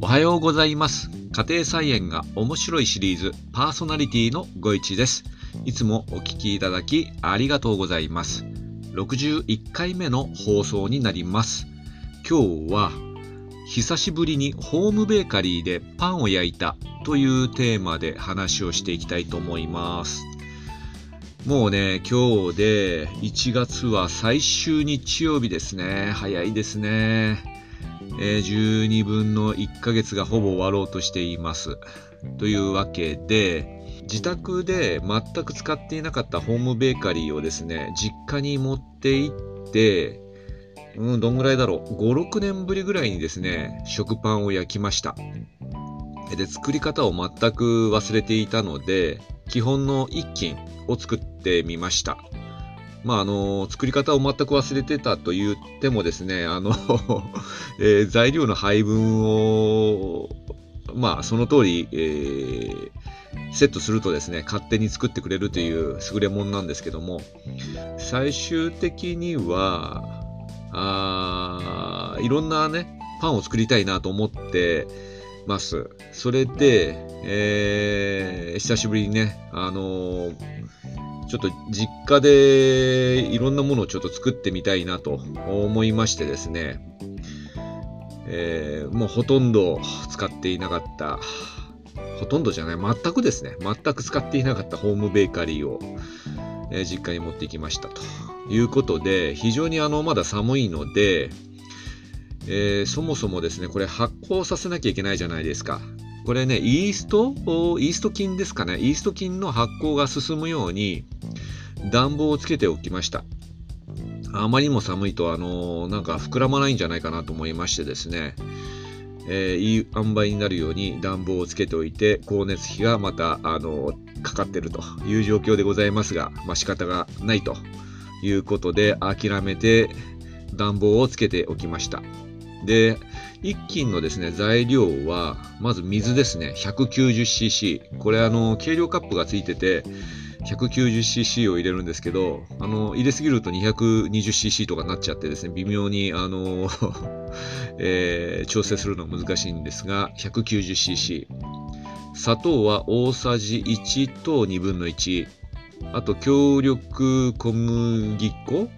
おはようございます。家庭菜園が面白いシリーズパーソナリティのご一です。いつもお聞きいただきありがとうございます。61回目の放送になります。今日は久しぶりにホームベーカリーでパンを焼いたというテーマで話をしていきたいと思います。もうね、今日で1月は最終日曜日ですね。早いですね。え12分の1ヶ月がほぼ終わろうとしています。というわけで、自宅で全く使っていなかったホームベーカリーをですね、実家に持って行って、うん、どんぐらいだろう。5、6年ぶりぐらいにですね、食パンを焼きました。で、作り方を全く忘れていたので、基本の一斤を作ってみました。まあ、あの、作り方を全く忘れてたと言ってもですね、あの、えー材料の配分を、まあ、その通り、えーセットするとですね、勝手に作ってくれるという優れもんなんですけども、最終的には、あいろんなね、パンを作りたいなと思ってます。それで、えー久しぶりにね、あのーちょっと実家でいろんなものをちょっと作ってみたいなと思いましてですね、えーもうほとんど使っていなかった、ほとんどじゃない、全くですね、全く使っていなかった。ホームベーカリーを、えー実家に持ってきました。ということで、非常にあのまだ寒いので、えーそもそもですね、これ発酵させなきゃいけないじゃないですか。これね、イーストイースト菌ですかね。イースト菌の発酵が進むように暖房をつけておきました。あまりにも寒いと、あのなんか膨らまないんじゃないかなと思いましてですね、えーいい塩梅になるように暖房をつけておいて、光熱費がまた、あのかかってるという状況でございますが、まあ仕方がないということで、諦めて暖房をつけておきました。で、一斤のですね、材料は、まず水ですね、190cc。これ、あの、計量カップがついてて、190cc を入れるんですけど、あの、入れすぎると 220cc とかになっちゃってですね、微妙に、あの、えー調整するのが難しいんですが、190cc。砂糖は大さじ1と2分の1。あと、強力小麦粉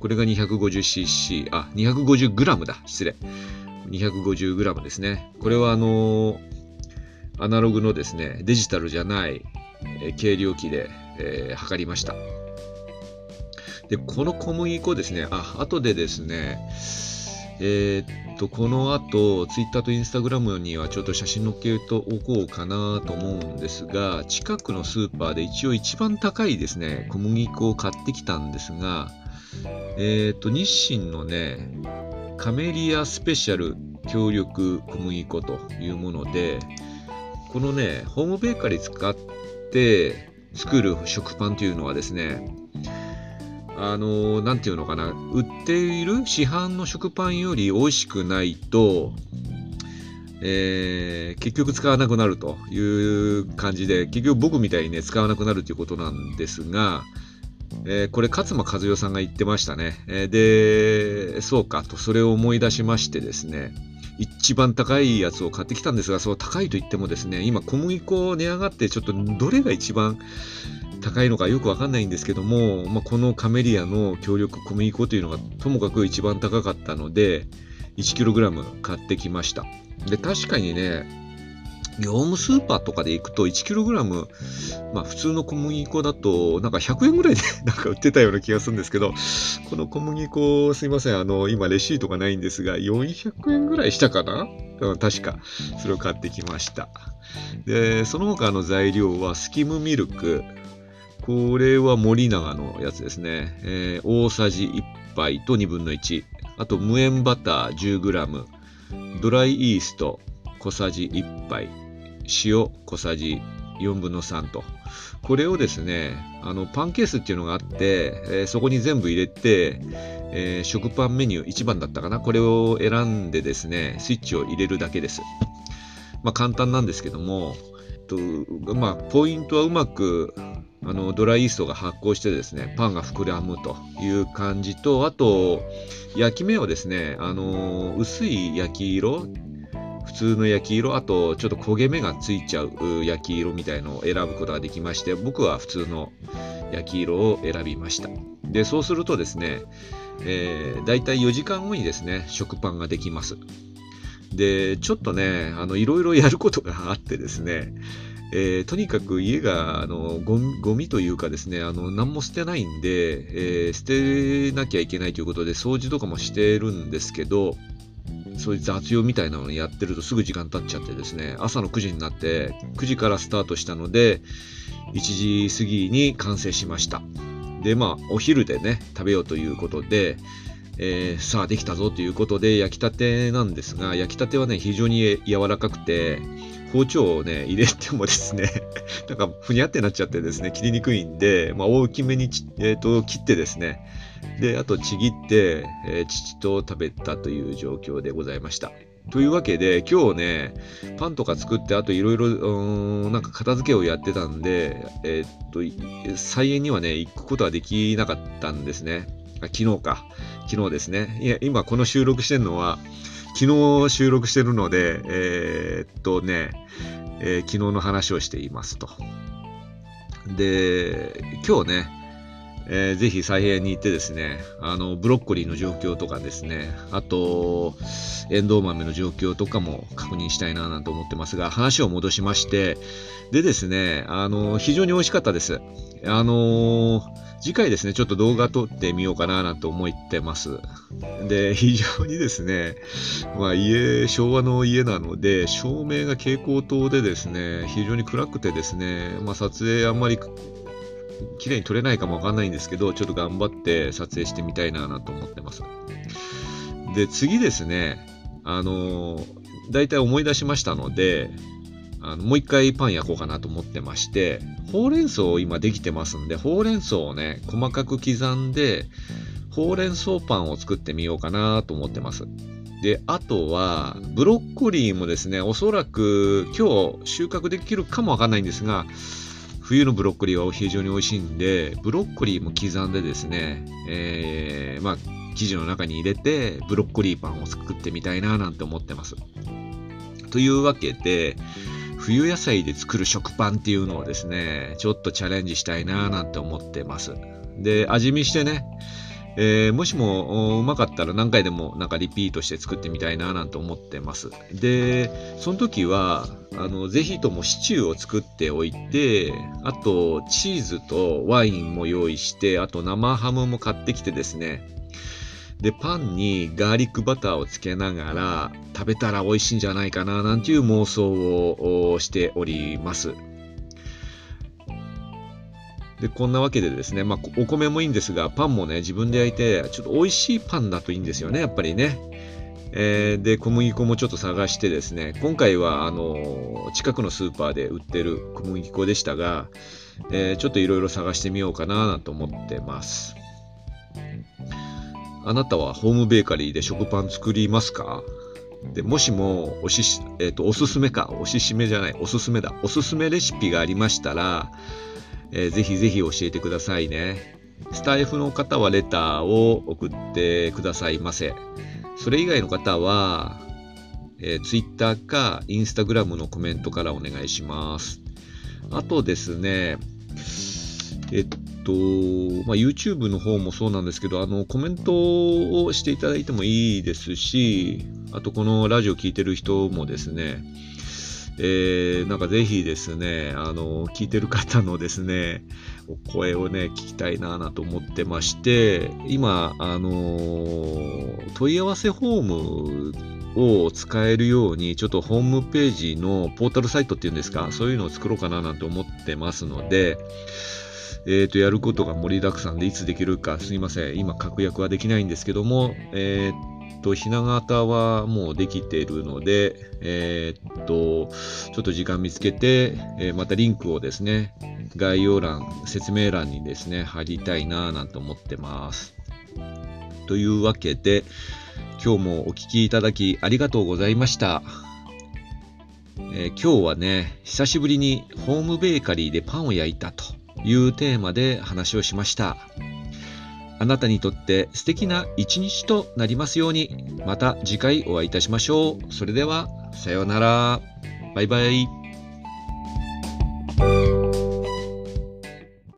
これが 250cc、あ、250g だ。失礼。250g ですね。これはあのアナログのですね、デジタルじゃない、えー計量器で、えー測りました。で、この小麦粉ですね、あ、後でですね、えーっと、この後、Twitter と Instagram にはちょっと写真載っけておこうかなと思うんですが、近くのスーパーで一応一番高いですね、小麦粉を買ってきたんですが、えーっと、日清のね、カメリアスペシャル強力小麦粉というもので、このね、ホームベーカリー使って作る食パンというのはですね、あの、なんていうのかな、売っている市販の食パンより美味しくないと、えー結局使わなくなるという感じで、結局僕みたいにね、使わなくなるということなんですが、えーこれ勝間和代さんが言ってましたね。えーで、そうかと、それを思い出しましてですね、一番高いやつを買ってきたんですが、そう高いと言ってもですね、今小麦粉値上がってちょっとどれが一番高いのかよくわかんないんですけども、まあ、このカメリアの強力小麦粉というのがともかく一番高かったので、1kg 買ってきました。で、確かにね、業務スーパーとかで行くと 1kg、まあ普通の小麦粉だとなんか100円ぐらいで なんか売ってたような気がするんですけど、この小麦粉すいません、あの、今レシートがないんですが、400円ぐらいしたかな？確か、それを買ってきました。で、その他の材料はスキムミルク、これは森永のやつですね。えー大さじ1杯と2分の1。あと無塩バター 10g。ドライイースト小さじ1杯。塩小さじ4分の3と。これをですね、あの、パンケースっていうのがあって、えーそこに全部入れて、えー食パンメニュー1番だったかな。これを選んでですね、スイッチを入れるだけです。まあ簡単なんですけども、とまあ、ポイントはうまくあのドライイーストが発酵してですねパンが膨らむという感じとあと焼き目をですねあの薄い焼き色普通の焼き色、あとちょっと焦げ目がついちゃう焼き色みたいのを選ぶことができまして、僕は普通の焼き色を選びました。で、そうするとですね、えー、大体4時間後にですね、食パンができます。で、ちょっとね、あの、いろいろやることがあってですね、えー、とにかく家があのゴミゴミというかですね、あの何も捨てないんで、えー、捨てなきゃいけないということで掃除とかもしてるんですけど、そういう雑用みたいなのをやってるとすぐ時間経っちゃってですね、朝の9時になって9時からスタートしたので、1時過ぎに完成しました。で、まあ、お昼でね、食べようということで、えー、さあできたぞということで焼きたてなんですが、焼きたてはね、非常に柔らかくて、包丁をね、入れてもですね、なんかふにゃってなっちゃってですね、切りにくいんで、まあ、大きめにえーと、切ってですね、で、あとちぎって、えー、父と食べたという状況でございました。というわけで、今日ね、パンとか作って、あといろいろ、なんか片付けをやってたんで、えー、っと、菜園にはね、行くことはできなかったんですね。あ昨日か。昨日ですね。いや、今この収録してるのは、昨日収録してるので、えー、っとね、えー、昨日の話をしていますと。で、今日ね、えー、ぜひ再編に行ってですね、あの、ブロッコリーの状況とかですね、あと、エンドウ豆の状況とかも確認したいななんて思ってますが、話を戻しまして、でですね、あの、非常に美味しかったです。あの次回ですね、ちょっと動画撮ってみようかななんて思ってます。で、非常にですね、まあ家、昭和の家なので、照明が蛍光灯でですね、非常に暗くてですね、まあ撮影あんまり綺麗に撮れないかもわかんないんですけど、ちょっと頑張って撮影してみたいななと思ってます。で、次ですね、あの、大体思い出しましたので、あのもう一回パン焼こうかなと思ってまして、ほうれん草を今できてますんで、ほうれん草をね、細かく刻んで、ほうれん草パンを作ってみようかなと思ってます。で、あとは、ブロッコリーもですね、おそらく今日収穫できるかもわかんないんですが、冬のブロッコリーは非常に美味しいんで、ブロッコリーも刻んでですね、えー、まあ、生地の中に入れて、ブロッコリーパンを作ってみたいななんて思ってます。というわけで、冬野菜で作る食パンっていうのをですね、ちょっとチャレンジしたいななんて思ってます。で、味見してね、えー、もしもうまかったら何回でもなんかリピートして作ってみたいななんて思ってます。で、その時は、あの、ぜひともシチューを作っておいて、あと、チーズとワインも用意して、あと生ハムも買ってきてですね、で、パンにガーリックバターをつけながら食べたら美味しいんじゃないかななんていう妄想をしております。で、こんなわけでですね、まあ、お米もいいんですが、パンもね、自分で焼いて、ちょっと美味しいパンだといいんですよね、やっぱりね。えー、で、小麦粉もちょっと探してですね、今回は、あの、近くのスーパーで売ってる小麦粉でしたが、えー、ちょっといろいろ探してみようかなと思ってます。あなたはホームベーカリーで食パン作りますか？でもしもおし、えーと、おすすめか、おししめじゃない、おすすめだ、おすすめレシピがありましたら、えー、ぜひぜひ教えてくださいね。スタイフの方はレターを送ってくださいませ。それ以外の方は、えー、Twitter か Instagram のコメントからお願いします。あとですね、えっと、まあ、YouTube の方もそうなんですけど、あの、コメントをしていただいてもいいですし、あとこのラジオ聴いてる人もですね、えー、なんかぜひですね、あの、聞いてる方のですね、お声をね、聞きたいなぁと思ってまして、今、あの、問い合わせフォームを使えるように、ちょっとホームページのポータルサイトっていうんですか、そういうのを作ろうかななんて思ってますので、えっ、ー、と、やることが盛りだくさんでいつできるかすいません。今、確約はできないんですけども、えと、ひな形はもうできてるので、えっ、と、ちょっと時間見つけて、えまたリンクをですね、概要欄、説明欄にですね、貼りたいなぁなんて思ってます。というわけで、今日もお聴きいただきありがとうございました。えー、今日はね、久しぶりにホームベーカリーでパンを焼いたというテーマで話をしました。あなたにとって素敵な一日となりますように、また次回お会いいたしましょう。それでは、さようなら。バイバイ。